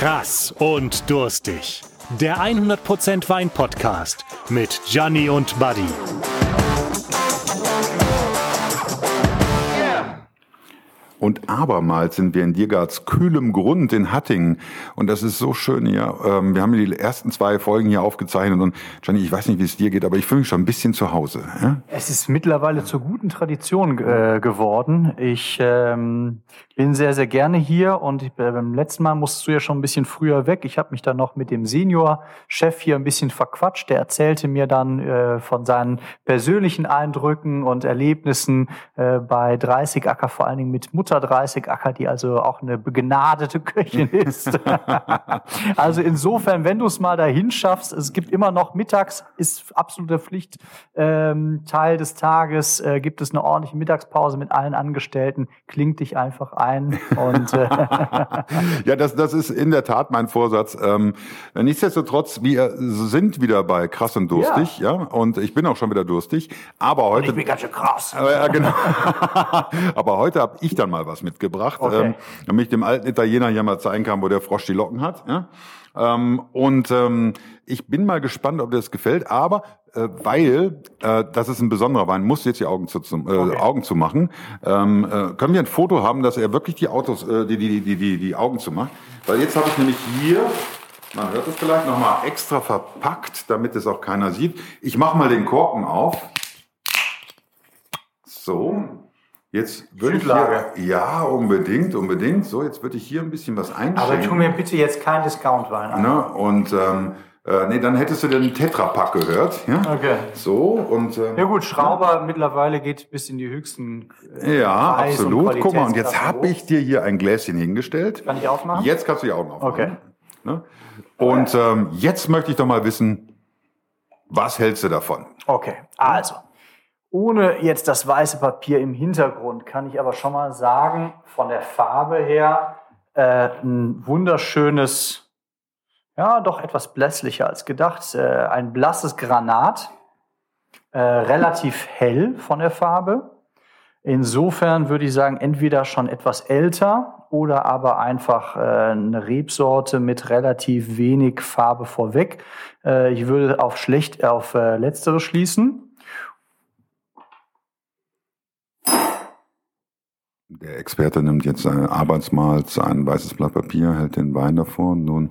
Krass und durstig. Der 100% Wein Podcast mit Gianni und Buddy. Abermals sind wir in Diergarts kühlem Grund in Hattingen. Und das ist so schön hier. Ähm, wir haben die ersten zwei Folgen hier aufgezeichnet. Und Gianni, ich weiß nicht, wie es dir geht, aber ich fühle mich schon ein bisschen zu Hause. Ja? Es ist mittlerweile zur guten Tradition äh, geworden. Ich ähm, bin sehr, sehr gerne hier. Und ich, äh, beim letzten Mal musstest du ja schon ein bisschen früher weg. Ich habe mich dann noch mit dem Senior-Chef hier ein bisschen verquatscht. Der erzählte mir dann äh, von seinen persönlichen Eindrücken und Erlebnissen äh, bei 30 Acker, vor allen Dingen mit Mutter 30 Acker, die also auch eine begnadete Köchin ist. also insofern, wenn du es mal dahin schaffst, es gibt immer noch mittags, ist absolute Pflicht, ähm, Teil des Tages, äh, gibt es eine ordentliche Mittagspause mit allen Angestellten, klingt dich einfach ein. Und, äh ja, das, das ist in der Tat mein Vorsatz. Ähm, nichtsdestotrotz, wir sind wieder bei krass und durstig, ja, ja und ich bin auch schon wieder durstig, aber heute... Und ich bin ganz schön krass. Äh, genau. aber heute habe ich dann mal was mitgebracht, okay. ähm, damit ich dem alten Italiener hier mal zeigen kann, wo der Frosch die Locken hat. Ja? Ähm, und ähm, ich bin mal gespannt, ob dir das gefällt, aber äh, weil äh, das ist ein besonderer Wein, muss jetzt die Augen zu, äh, okay. Augen zu machen. Ähm, äh, können wir ein Foto haben, dass er wirklich die Autos, äh, die, die, die, die, die Augen zu macht? Weil jetzt habe ich nämlich hier, man hört es vielleicht nochmal extra verpackt, damit es auch keiner sieht. Ich mache mal den Korken auf. So. Jetzt würde ich hier, ja, unbedingt, unbedingt. So, jetzt würde ich hier ein bisschen was einschenken. Aber tu mir bitte jetzt kein Discount-Wein an. Ne? Und ähm, äh, nee, dann hättest du den Tetrapack gehört. Ja? Okay. So und ähm, ja gut, Schrauber ja. mittlerweile geht bis in die höchsten. Äh, ja, Preis absolut. Guck mal, und jetzt habe ich dir hier ein Gläschen hingestellt. Kann ich aufmachen? Jetzt kannst du die Augen aufmachen. Okay. Ne? Und ähm, jetzt möchte ich doch mal wissen, was hältst du davon? Okay, also ohne jetzt das weiße Papier im Hintergrund kann ich aber schon mal sagen, von der Farbe her äh, ein wunderschönes, ja, doch etwas blässlicher als gedacht, äh, ein blasses Granat, äh, relativ hell von der Farbe. Insofern würde ich sagen, entweder schon etwas älter oder aber einfach äh, eine Rebsorte mit relativ wenig Farbe vorweg. Äh, ich würde auf schlecht auf äh, letztere schließen. Der Experte nimmt jetzt ein Arbeitsmalz, ein weißes Blatt Papier, hält den Wein davor. Nun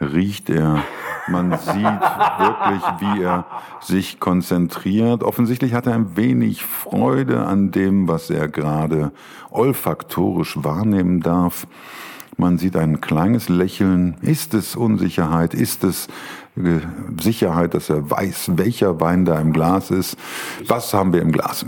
riecht er. Man sieht wirklich, wie er sich konzentriert. Offensichtlich hat er ein wenig Freude an dem, was er gerade olfaktorisch wahrnehmen darf. Man sieht ein kleines Lächeln. Ist es Unsicherheit? Ist es äh, Sicherheit, dass er weiß, welcher Wein da im Glas ist? Was haben wir im Glas?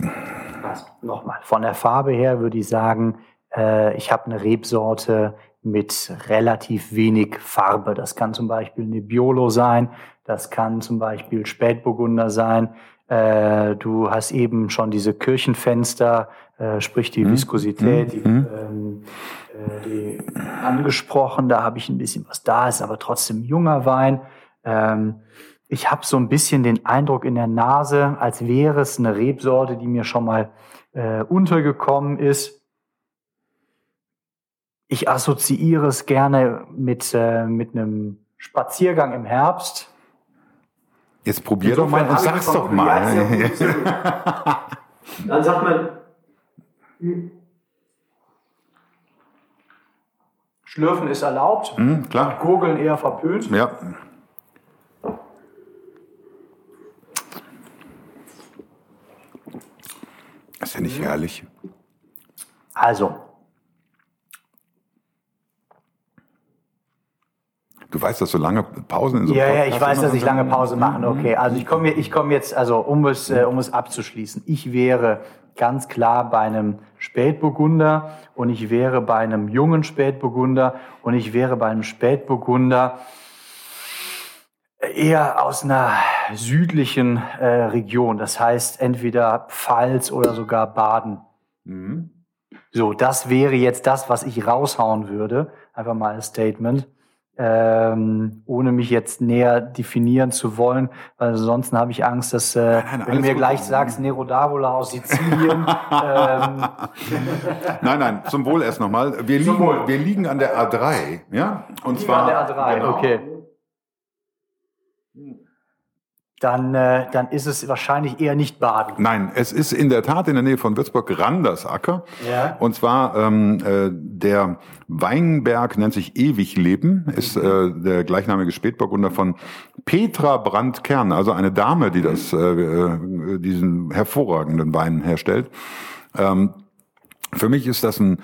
Nochmal, von der Farbe her würde ich sagen, äh, ich habe eine Rebsorte mit relativ wenig Farbe. Das kann zum Beispiel eine Biolo sein, das kann zum Beispiel Spätburgunder sein. Äh, du hast eben schon diese Kirchenfenster, äh, sprich die mhm. Viskosität, die, mhm. ähm, äh, die angesprochen. Da habe ich ein bisschen was da, ist aber trotzdem junger Wein. Ähm, ich habe so ein bisschen den Eindruck in der Nase, als wäre es eine Rebsorte, die mir schon mal äh, untergekommen ist. Ich assoziiere es gerne mit, äh, mit einem Spaziergang im Herbst. Jetzt probier doch mal und sag's doch mal. Dann sagt man, hm. Schlürfen ist erlaubt, mhm, klar. Gurgeln eher verpönt. Ja. Das ist ja nicht herrlich. Also. Du weißt, dass so lange Pausen in so Ja, ja, ich weiß, dass ich lange Pause machen. Okay, also ich komme ich komme jetzt, also um es, äh, um es abzuschließen. Ich wäre ganz klar bei einem Spätburgunder und ich wäre bei einem jungen Spätburgunder und ich wäre bei einem Spätburgunder eher aus einer südlichen äh, Region, das heißt entweder Pfalz oder sogar Baden. Mhm. So, das wäre jetzt das, was ich raushauen würde, einfach mal als Statement. ähm, ohne mich jetzt näher definieren zu wollen, weil ansonsten habe ich Angst, dass äh, nein, nein, wenn du mir gleich sagst, Nero D'Avola aus Sizilien. ähm, nein, nein, zum Wohl erst nochmal. Wir, liegen, wir liegen an der A3, ja? Und zwar an der A3, genau. okay dann, äh, dann ist es wahrscheinlich eher nicht Baden. Nein, es ist in der Tat in der Nähe von Würzburg Randersacker. Ja. Und zwar ähm, äh, der Weinberg nennt sich Ewigleben, ist äh, der gleichnamige Spätburgunder von Petra Brandkern, also eine Dame, die das, äh, äh, diesen hervorragenden Wein herstellt. Ähm, für mich ist das ein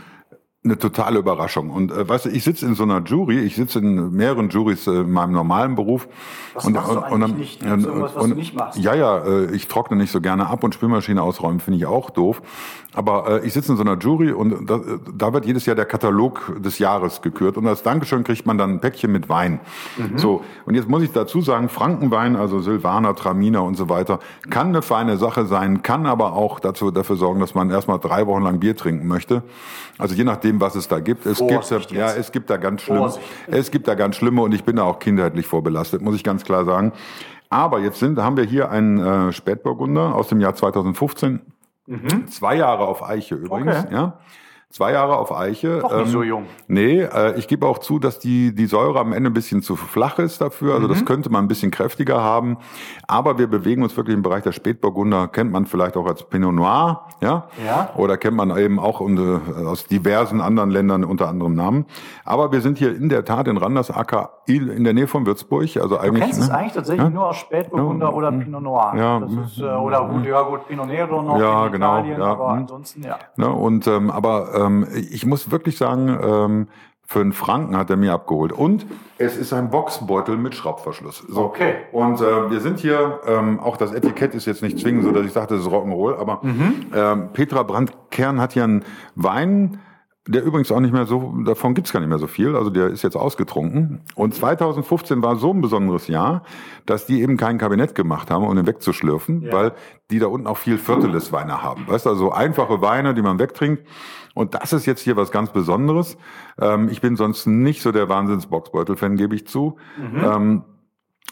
eine totale Überraschung. Und äh, weißt du, ich sitze in so einer Jury, ich sitze in mehreren Juries äh, in meinem normalen Beruf. Was und, machst und, du eigentlich und, nicht? Und, irgendwas, was und, du nicht machst? Ja, ja, äh, ich trockne nicht so gerne ab und Spülmaschine ausräumen finde ich auch doof. Aber äh, ich sitze in so einer Jury und da, da wird jedes Jahr der Katalog des Jahres gekürt und als Dankeschön kriegt man dann ein Päckchen mit Wein. Mhm. So und jetzt muss ich dazu sagen, Frankenwein, also Silvaner, Traminer und so weiter, kann eine feine Sache sein, kann aber auch dazu dafür sorgen, dass man erstmal drei Wochen lang Bier trinken möchte. Also je nachdem, was es da gibt. Es Vorsicht gibt ja, es gibt da ganz schlimme. Es gibt da ganz schlimme und ich bin da auch kindheitlich vorbelastet, muss ich ganz klar sagen. Aber jetzt sind, haben wir hier einen äh, Spätburgunder aus dem Jahr 2015 Mhm. Zwei Jahre auf Eiche übrigens, okay. ja. Zwei Jahre auf Eiche. Doch nicht ähm, so jung. Nee, äh, ich gebe auch zu, dass die, die Säure am Ende ein bisschen zu flach ist dafür. Also mhm. das könnte man ein bisschen kräftiger haben. Aber wir bewegen uns wirklich im Bereich der Spätburgunder. Kennt man vielleicht auch als Pinot Noir, ja? ja. Oder kennt man eben auch äh, aus diversen anderen Ländern unter anderem Namen. Aber wir sind hier in der Tat in Randersacker in der Nähe von Würzburg. Also eigentlich, du kennst ne? es eigentlich tatsächlich ja? nur aus Spätburgunder ja. oder Pinot Noir. Ja. Das ist, äh, oder gut, ja gut, Pinot Nero noch ja, in genau, Italien, ja. aber ansonsten ja. Ne? Und ähm, aber ähm, ich muss wirklich sagen, ähm, für einen Franken hat er mir abgeholt. Und es ist ein Boxbeutel mit Schraubverschluss. So. Okay. Und äh, wir sind hier, ähm, auch das Etikett ist jetzt nicht zwingend so, dass ich sage, das ist Rock'n'Roll, aber mhm. ähm, Petra Brandkern hat hier einen Wein, der übrigens auch nicht mehr so, davon gibt's gar nicht mehr so viel, also der ist jetzt ausgetrunken. Und 2015 war so ein besonderes Jahr, dass die eben kein Kabinett gemacht haben, um ihn wegzuschlürfen, ja. weil die da unten auch viel Vierteles-Weine haben. Weißt du, also einfache Weine, die man wegtrinkt. Und das ist jetzt hier was ganz Besonderes. Ähm, ich bin sonst nicht so der Wahnsinns-Boxbeutel-Fan, gebe ich zu. Mhm. Ähm,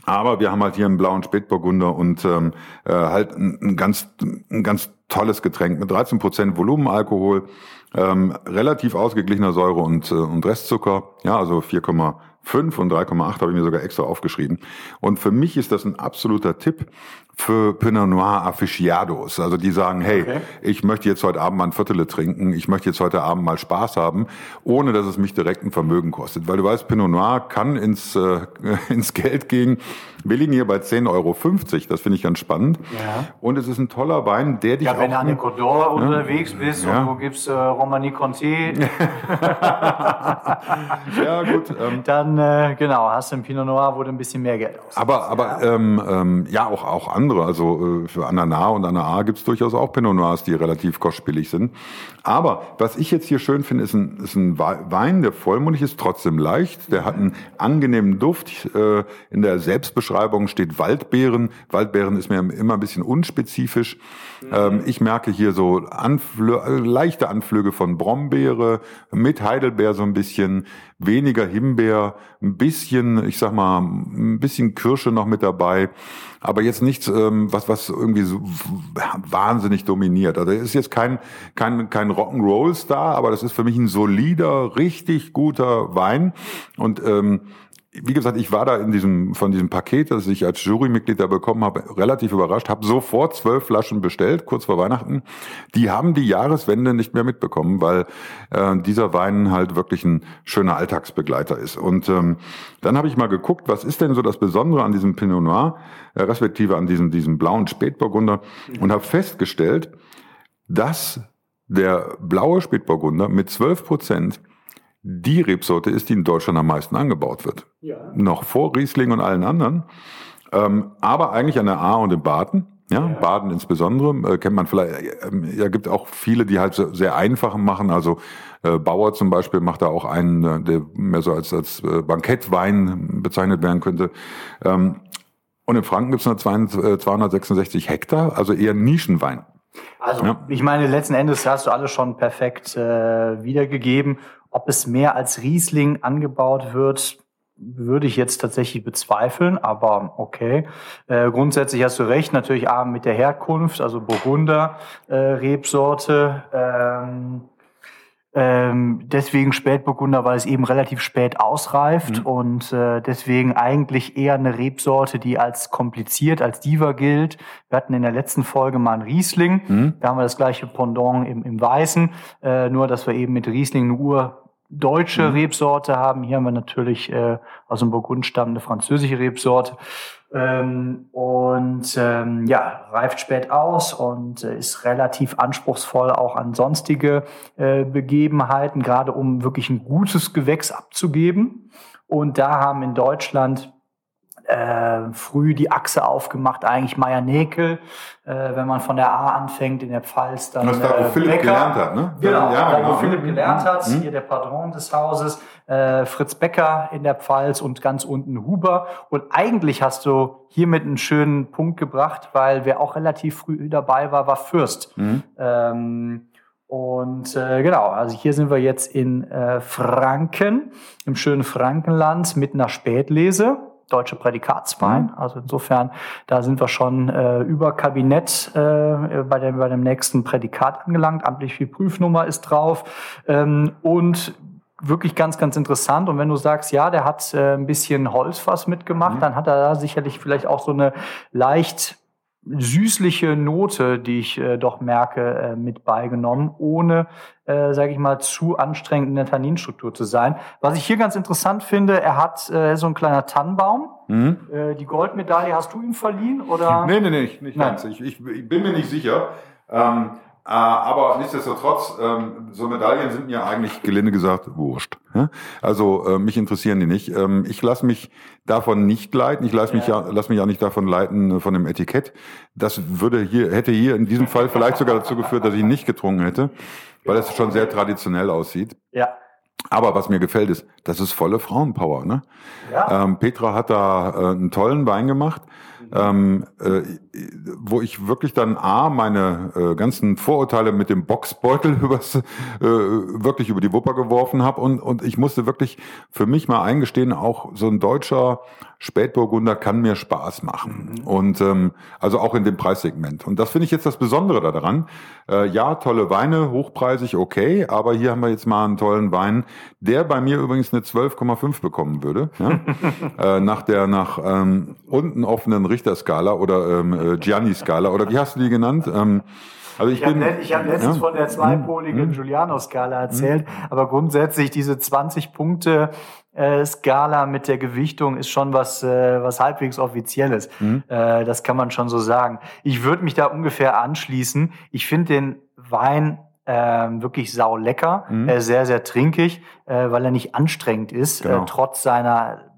aber wir haben halt hier einen blauen Spätburgunder und ähm, äh, halt ein, ein, ganz, ein ganz tolles Getränk mit 13 Prozent Volumenalkohol, ähm, relativ ausgeglichener Säure und, äh, und Restzucker, ja, also 4,5 und 3,8 habe ich mir sogar extra aufgeschrieben. Und für mich ist das ein absoluter Tipp für Pinot Noir Aficionados. Also die sagen, hey, okay. ich möchte jetzt heute Abend mal ein Viertel trinken, ich möchte jetzt heute Abend mal Spaß haben, ohne dass es mich direkt ein Vermögen kostet. Weil du weißt, Pinot Noir kann ins, äh, ins Geld gehen. Wir liegen hier bei 10,50 Euro. Das finde ich ganz spannend. Ja. Und es ist ein toller Wein, der dich ja, wenn du an den Côte d'Or ja. unterwegs bist ja. und du gibst äh, Romani Conti. ja, gut. Ähm, Dann, äh, genau, hast du ein Pinot Noir, wo du ein bisschen mehr Geld aus. Aber, aber ja, ähm, ähm, ja auch, auch andere. Also äh, für Anana und Anaa gibt es durchaus auch Pinot Noirs, die relativ kostspielig sind. Aber was ich jetzt hier schön finde, ist ein, ist ein Wein, der vollmundig ist, trotzdem leicht. Der hat einen angenehmen Duft. Äh, in der Selbstbeschreibung steht Waldbeeren. Waldbeeren ist mir immer ein bisschen unspezifisch. Ähm, ich merke hier so Anflö leichte Anflüge von Brombeere, mit Heidelbeer so ein bisschen, weniger Himbeer, ein bisschen, ich sag mal, ein bisschen Kirsche noch mit dabei, aber jetzt nichts, ähm, was, was irgendwie so wahnsinnig dominiert. Also ist jetzt kein, kein, kein Rock'n'Roll-Star, aber das ist für mich ein solider, richtig guter Wein und ähm, wie gesagt, ich war da in diesem von diesem Paket, das ich als Jurymitglied da bekommen habe, relativ überrascht, habe sofort zwölf Flaschen bestellt, kurz vor Weihnachten. Die haben die Jahreswende nicht mehr mitbekommen, weil äh, dieser Wein halt wirklich ein schöner Alltagsbegleiter ist. Und ähm, dann habe ich mal geguckt, was ist denn so das Besondere an diesem Pinot Noir, äh, respektive an diesem, diesem blauen Spätburgunder, und habe festgestellt, dass der blaue Spätburgunder mit zwölf Prozent die Rebsorte ist, die in Deutschland am meisten angebaut wird. Ja. Noch vor Riesling und allen anderen. Ähm, aber eigentlich an der A und in Baden. Ja, ja. Baden insbesondere äh, kennt man vielleicht. Äh, ja, gibt auch viele, die halt so sehr einfach machen. Also äh, Bauer zum Beispiel macht da auch einen, äh, der mehr so als als äh, Bankettwein bezeichnet werden könnte. Ähm, und in Franken gibt es nur 266 Hektar, also eher Nischenwein. Also ja. ich meine, letzten Endes hast du alles schon perfekt äh, wiedergegeben. Ob es mehr als Riesling angebaut wird, würde ich jetzt tatsächlich bezweifeln, aber okay. Äh, grundsätzlich hast du recht, natürlich A mit der Herkunft, also Burgunder äh, Rebsorte. Ähm, ähm, deswegen Spätburgunder, weil es eben relativ spät ausreift mhm. und äh, deswegen eigentlich eher eine Rebsorte, die als kompliziert, als Diva gilt. Wir hatten in der letzten Folge mal einen Riesling, mhm. da haben wir das gleiche Pendant im, im Weißen, äh, nur dass wir eben mit Riesling eine Ur deutsche mhm. Rebsorte haben. Hier haben wir natürlich äh, aus dem Burgund stammende französische Rebsorte. Ähm, und ähm, ja, reift spät aus und äh, ist relativ anspruchsvoll auch an sonstige äh, Begebenheiten, gerade um wirklich ein gutes Gewächs abzugeben. Und da haben in Deutschland äh, früh die Achse aufgemacht, eigentlich Meier-Näkel, äh, wenn man von der A anfängt in der Pfalz, dann Das da, wo äh, Philipp Becker. gelernt hat, ne? Genau, ja, da, genau. wo Philipp gelernt hat, mhm. hier der Patron des Hauses, äh, Fritz Becker in der Pfalz und ganz unten Huber. Und eigentlich hast du hiermit einen schönen Punkt gebracht, weil wer auch relativ früh dabei war, war Fürst. Mhm. Ähm, und äh, genau, also hier sind wir jetzt in äh, Franken, im schönen Frankenland mit einer Spätlese deutsche Prädikatswein. Mhm. Also insofern, da sind wir schon äh, über Kabinett äh, bei, dem, bei dem nächsten Prädikat angelangt. Amtliche Prüfnummer ist drauf. Ähm, und wirklich ganz, ganz interessant. Und wenn du sagst, ja, der hat äh, ein bisschen Holzfass mitgemacht, mhm. dann hat er da sicherlich vielleicht auch so eine leicht süßliche Note, die ich äh, doch merke, äh, mit beigenommen, ohne, äh, sage ich mal, zu anstrengend in der Tanninstruktur zu sein. Was ich hier ganz interessant finde, er hat äh, so ein kleiner Tannenbaum. Mhm. Äh, die Goldmedaille hast du ihm verliehen oder? Nee, nee, nee, nicht, nicht ganz. Ich, ich, ich bin mir nicht sicher. Ähm, äh, aber nichtsdestotrotz, ähm, so Medaillen sind mir eigentlich gelinde gesagt wurscht. Also äh, mich interessieren die nicht. Ähm, ich lasse mich davon nicht leiten. Ich lasse mich ja, lass mich auch nicht davon leiten äh, von dem Etikett. Das würde hier hätte hier in diesem Fall vielleicht sogar dazu geführt, dass ich ihn nicht getrunken hätte, weil es schon sehr traditionell aussieht. Ja. Aber was mir gefällt ist, das ist volle Frauenpower. Ne? Ja. Ähm, Petra hat da äh, einen tollen Wein gemacht ähm, äh, wo ich wirklich dann A, meine äh, ganzen Vorurteile mit dem Boxbeutel übers, äh, wirklich über die Wupper geworfen habe und, und ich musste wirklich für mich mal eingestehen, auch so ein deutscher Spätburgunder kann mir Spaß machen. Mhm. Und ähm, also auch in dem Preissegment. Und das finde ich jetzt das Besondere daran. Äh, ja, tolle Weine, hochpreisig, okay, aber hier haben wir jetzt mal einen tollen Wein, der bei mir übrigens eine 12,5 bekommen würde. Ja? äh, nach der nach ähm, unten offenen Richterskala oder ähm, äh, Gianni-Skala oder wie hast du die genannt? Ähm, also ich, ich habe hab letztens ja? von der zweipoligen hm? Giuliano-Skala erzählt, hm? aber grundsätzlich diese 20 Punkte äh, Skala mit der Gewichtung ist schon was, äh, was halbwegs offizielles. Hm? Äh, das kann man schon so sagen. Ich würde mich da ungefähr anschließen. Ich finde den Wein ähm, wirklich sau lecker, mhm. äh, sehr, sehr trinkig, äh, weil er nicht anstrengend ist, genau. äh, trotz seiner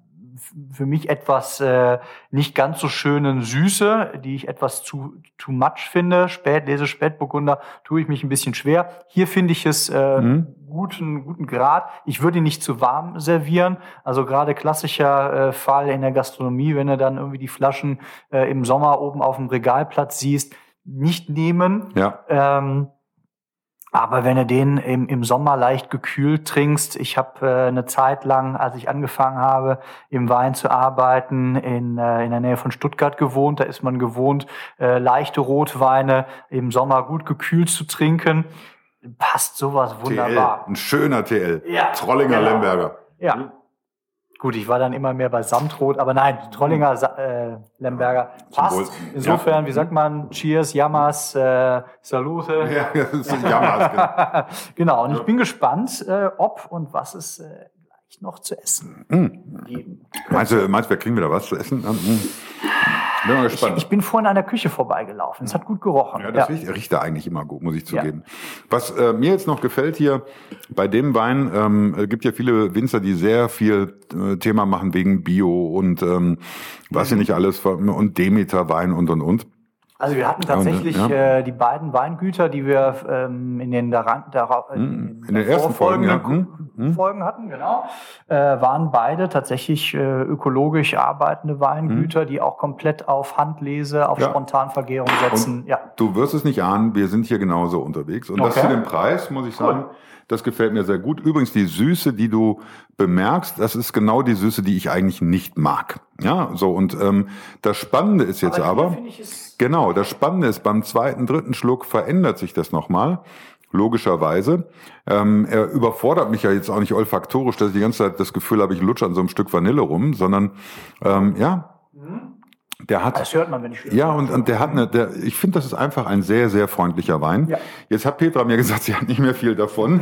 für mich etwas äh, nicht ganz so schönen Süße, die ich etwas zu too much finde. Spät, lese Spätburgunder, tue ich mich ein bisschen schwer. Hier finde ich es äh, mhm. guten, guten Grad. Ich würde ihn nicht zu warm servieren. Also gerade klassischer äh, Fall in der Gastronomie, wenn du dann irgendwie die Flaschen äh, im Sommer oben auf dem Regalplatz siehst, nicht nehmen. Ja. Ähm, aber wenn du den im, im Sommer leicht gekühlt trinkst, ich habe äh, eine Zeit lang, als ich angefangen habe, im Wein zu arbeiten, in, äh, in der Nähe von Stuttgart gewohnt. Da ist man gewohnt, äh, leichte Rotweine im Sommer gut gekühlt zu trinken. Passt sowas wunderbar. TL, ein schöner TL. Ja, Trollinger genau. Lemberger. Ja. Gut, ich war dann immer mehr bei Samtrot, aber nein, Trollinger äh, Lemberger passt. Insofern, ja. wie sagt man, Cheers, Yamas, äh, Salute. Ja, das ist Yamas. genau. genau, und ich bin gespannt, äh, ob und was es äh, gleich noch zu essen mm. geben. Meinst du, meinst du, wir kriegen wieder was zu essen? Mm. Bin mal gespannt. Ich, ich, bin vorhin an der Küche vorbeigelaufen. Es hat gut gerochen. Ja, das ja. Riecht, riecht da eigentlich immer gut, muss ich zugeben. Ja. Was äh, mir jetzt noch gefällt hier bei dem Wein, ähm, es gibt ja viele Winzer, die sehr viel äh, Thema machen wegen Bio und ähm, was mhm. ja nicht alles und Demeter Wein und und und. Also wir hatten tatsächlich Ja, und, ja. äh, die beiden Weingüter, die wir ähm, in den daran, dara, äh, Mhm, in den ersten Folgen, ja. Mhm, mhm. Folgen hatten, genau, äh, waren beide tatsächlich äh, ökologisch arbeitende Weingüter, die auch komplett auf Handlese, auf. Ja. Spontanvergärung setzen. ja. Du wirst es nicht ahnen, wir sind hier genauso unterwegs. Und das Okay. zu dem Preis, muss ich sagen, das gefällt mir sehr gut. Übrigens, die Süße, die du bemerkst, das ist genau die Süße, die ich eigentlich nicht mag. Ja, so, und ähm, das Spannende ist jetzt aber, es- genau, das Spannende ist, beim zweiten, dritten Schluck verändert sich das nochmal. Logischerweise. Ähm, er überfordert mich ja jetzt auch nicht olfaktorisch, dass ich die ganze Zeit das Gefühl habe, ich lutsche an so einem Stück Vanille rum, sondern ähm, ja, der hat Das hört man, wenn ich ja, und, und der hat eine, der, ich finde, das ist einfach ein sehr, sehr freundlicher Wein. Ja. Jetzt hat Petra mir gesagt, sie hat nicht mehr viel davon.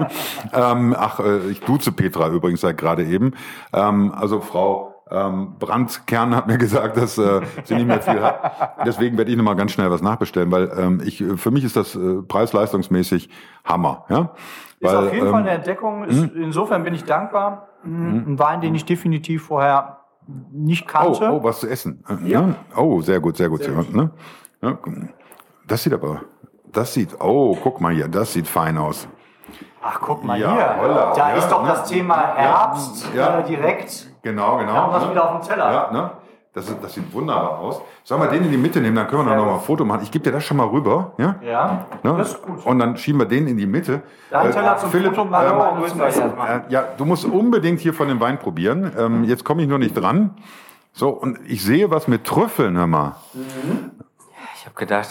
ähm, ach, äh, ich duze Petra übrigens seit gerade eben. Ähm, also Frau ähm, Brandkern hat mir gesagt, dass äh, sie nicht mehr viel hat. Deswegen werde ich nochmal ganz schnell was nachbestellen, weil ähm, ich, äh, für mich ist das äh, preis-leistungsmäßig Hammer. Ja? Ist weil, auf jeden ähm, Fall eine Entdeckung. Ist, Insofern bin ich dankbar. Ein Wein, den ich definitiv vorher nicht Oh, kannte. oh, was zu essen. Äh, Ja. Oh, sehr gut, sehr gut. Sehr gut. Ne? Ja, das sieht aber, das sieht, oh, guck mal hier, das sieht fein aus. Ach, guck mal Ja, hier. holla, da ja, ist doch ne? das Thema Herbst Ja. Äh, direkt. Genau, genau. Da haben wir ne? wieder auf dem Teller. Ja, ne? Das, ist, das sieht wunderbar aus. Sollen wir den in die Mitte nehmen, dann können wir Sehr noch mal ein. Foto machen. Ich gebe dir das schon mal rüber. Ja? Ja, Ne? das ist gut. Und dann schieben wir den in die Mitte. Dein Äh, zum Philipp, Foto machen, ähm, meinen zum Essen. äh, ja, du musst unbedingt hier von dem Wein probieren. Ähm, jetzt komme ich nur nicht dran. So, und ich sehe was mit Trüffeln, hör mal. Ich habe gedacht,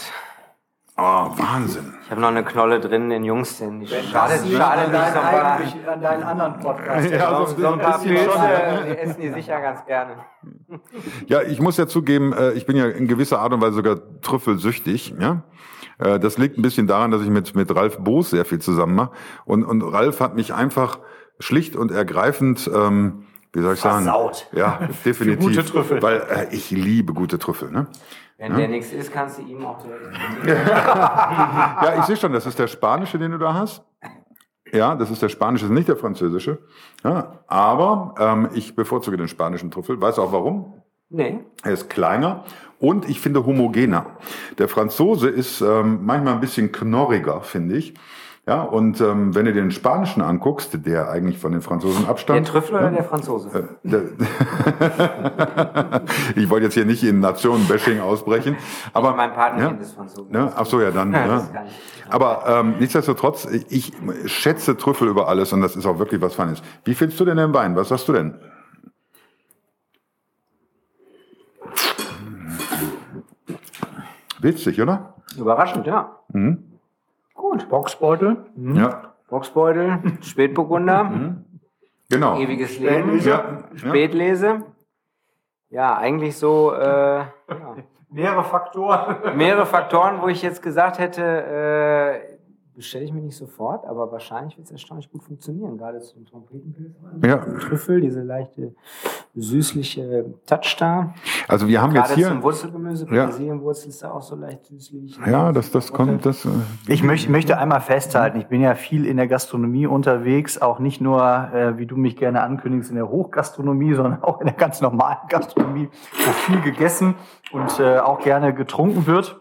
Oh, Wahnsinn. ich habe noch eine Knolle drin in Jungs, denn die schade, schade nicht deinen so eigentlich- an deinen anderen Podcast. Ja, so, so so ein paar bisschen Pilze, die essen die sicher ganz gerne. Ja, ich muss ja zugeben, äh, ich bin ja in gewisser Art und Weise sogar trüffelsüchtig. Ja? Äh, Das liegt ein bisschen daran, dass ich mit, mit Ralf Boos sehr viel zusammen mache. Und, und Ralf hat mich einfach schlicht und ergreifend, ähm, wie soll ich sagen? Versaut. Ja, definitiv. Für gute Trüffel. Weil äh, ich liebe gute Trüffel. Ne? Wenn der nichts ist, kannst du ihm auch direkt. Ja, ich sehe schon, das ist der spanische, den du da hast. Ja, das ist der spanische, das ist nicht der französische. Ja, aber ähm, ich bevorzuge den spanischen Trüffel. Weißt du auch warum? Nee. Er ist kleiner und ich finde homogener. Der Franzose ist ähm, manchmal ein bisschen knorriger, finde ich. Ja, und ähm, wenn du den spanischen anguckst, der eigentlich von den Franzosen Der abstammt. Trüffel oder der Franzose? der, ich wollte jetzt hier nicht in Nationenbashing ausbrechen, aber mein Partner ja, ist Franzose. ne, ach so ja dann. Ja, ich. Aber ähm, nichtsdestotrotz, ich schätze Trüffel über alles und das ist auch wirklich was Feines. Wie findest du denn den Wein? Was sagst du denn? Witzig, oder? Überraschend, ja. Gut. Boxbeutel. Ja, Boxbeutel, Spätburgunder, genau. ewiges Leben, ja. Spätlese. Ja, eigentlich so äh, ja. Mehrere Faktoren. mehrere Faktoren, wo ich jetzt gesagt hätte, äh, bestelle ich mir nicht sofort, aber wahrscheinlich wird es erstaunlich gut funktionieren, gerade zum Trompetenpilz. Ja. Trüffel, diese leichte süßliche Touch da. Also wir haben jetzt Gerade zum hier. Wurzelgemüse, Ja. Petersilienwurzel ist da auch so leicht süßlich. Ja, das, das kommt, das. äh, Ich möchte, möchte einmal festhalten, ich bin ja viel in der Gastronomie unterwegs, auch nicht nur, äh, wie du mich gerne ankündigst, in der Hochgastronomie, sondern auch in der ganz normalen Gastronomie, wo viel gegessen und äh, auch gerne getrunken wird.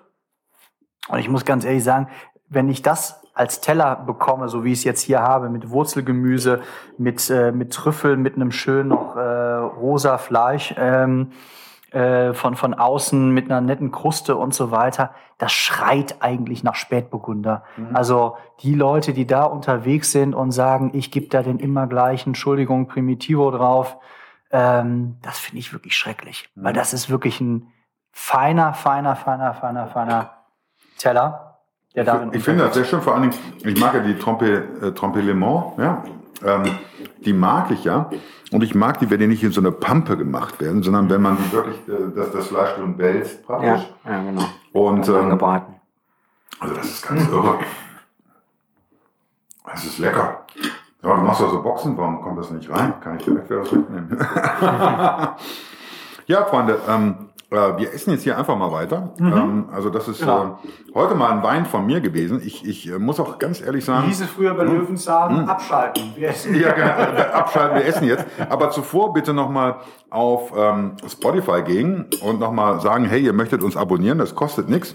Und ich muss ganz ehrlich sagen, wenn ich das als Teller bekomme, so wie ich es jetzt hier habe, mit Wurzelgemüse, mit, äh, mit Trüffeln, mit einem schönen noch äh, rosa Fleisch, ähm, äh, von, von außen mit einer netten Kruste und so weiter, das schreit eigentlich nach Spätburgunder. Also die Leute, die da unterwegs sind und sagen, ich gebe da den immer gleichen, Entschuldigung, Primitivo drauf, ähm, das finde ich wirklich schrecklich. Weil das ist wirklich ein feiner, feiner, feiner, feiner, feiner Teller, der darin Ich finde das sehr schön, vor allen Dingen, ich mag ja die Trompe, äh, Trompe Le Mans, ja. Ähm, die mag ich ja. Und ich mag die, wenn die nicht in so eine Pampe gemacht werden, sondern wenn man die wirklich, äh, dass das Fleisch drin wälzt Ja, praktisch. ja, genau. Und ähm, Angebraten. also das ist ganz irre. Das ist lecker. Ja, du machst ja so Boxen, warum kommt das nicht rein? Kann ich direkt wieder was mitnehmen? ja, Freunde, ähm, Äh, wir essen jetzt hier einfach mal weiter. Ähm, also das ist Genau. äh, heute mal ein Wein von mir gewesen. Ich, ich äh, muss auch ganz ehrlich sagen. Hieß es früher bei Löwenzahn, abschalten. Wir essen. Ja, genau. Abschalten, wir essen jetzt. Aber zuvor bitte nochmal auf ähm, Spotify gehen und nochmal sagen, hey, ihr möchtet uns abonnieren, das kostet nichts,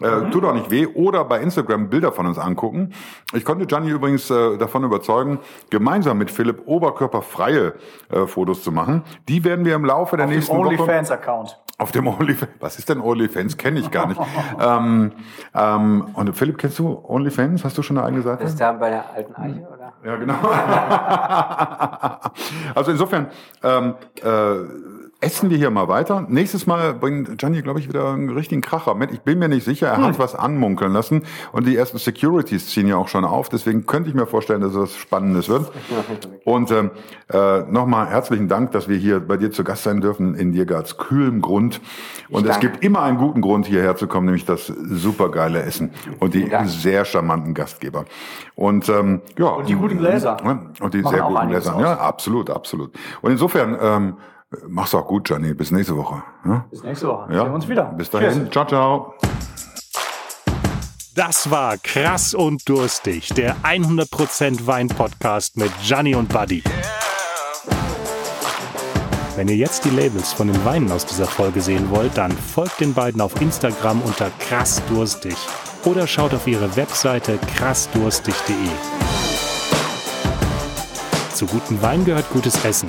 äh, tut auch nicht weh. Oder bei Instagram Bilder von uns angucken. Ich konnte Gianni übrigens äh, davon überzeugen, gemeinsam mit Philipp oberkörperfreie äh, Fotos zu machen. Die werden wir im Laufe der nächsten Woche... OnlyFans-Account. Auf dem OnlyFans. Was ist denn OnlyFans? Kenne ich gar nicht. ähm, ähm, und Philipp, kennst du OnlyFans? Hast du schon eine eigene Seite? Das ist da bei der alten Eiche, oder? Ja, genau. also insofern ähm, äh, essen wir hier mal weiter. Nächstes Mal bringt Gianni, glaube ich, wieder einen richtigen Kracher mit. Ich bin mir nicht sicher. Er hat was anmunkeln lassen und die ersten Securities ziehen ja auch schon auf. Deswegen könnte ich mir vorstellen, dass es was Spannendes wird. Und ähm, äh, nochmal herzlichen Dank, dass wir hier bei dir zu Gast sein dürfen in Diergarts kühlem Grund. Und es danke. gibt immer einen guten Grund, hierher zu kommen, nämlich das supergeile Essen und die Dank. sehr charmanten Gastgeber. Und ähm, ja, Und die guten Gläser. ja, Und die Machen sehr guten Gläser. aus. Ja, absolut, absolut. Und insofern, ähm, mach's auch gut, Gianni. Bis nächste Woche. Ja? Bis nächste Woche. Ja. Sehen wir uns wieder. Bis dahin. Tschüss. Ciao, ciao. Das war Krass und Durstig, der 100% Wein-Podcast mit Gianni und Buddy. Wenn ihr jetzt die Labels von den Weinen aus dieser Folge sehen wollt, dann folgt den beiden auf Instagram unter krassdurstig oder schaut auf ihre Webseite krassdurstig.de. Zu gutem Wein gehört gutes Essen.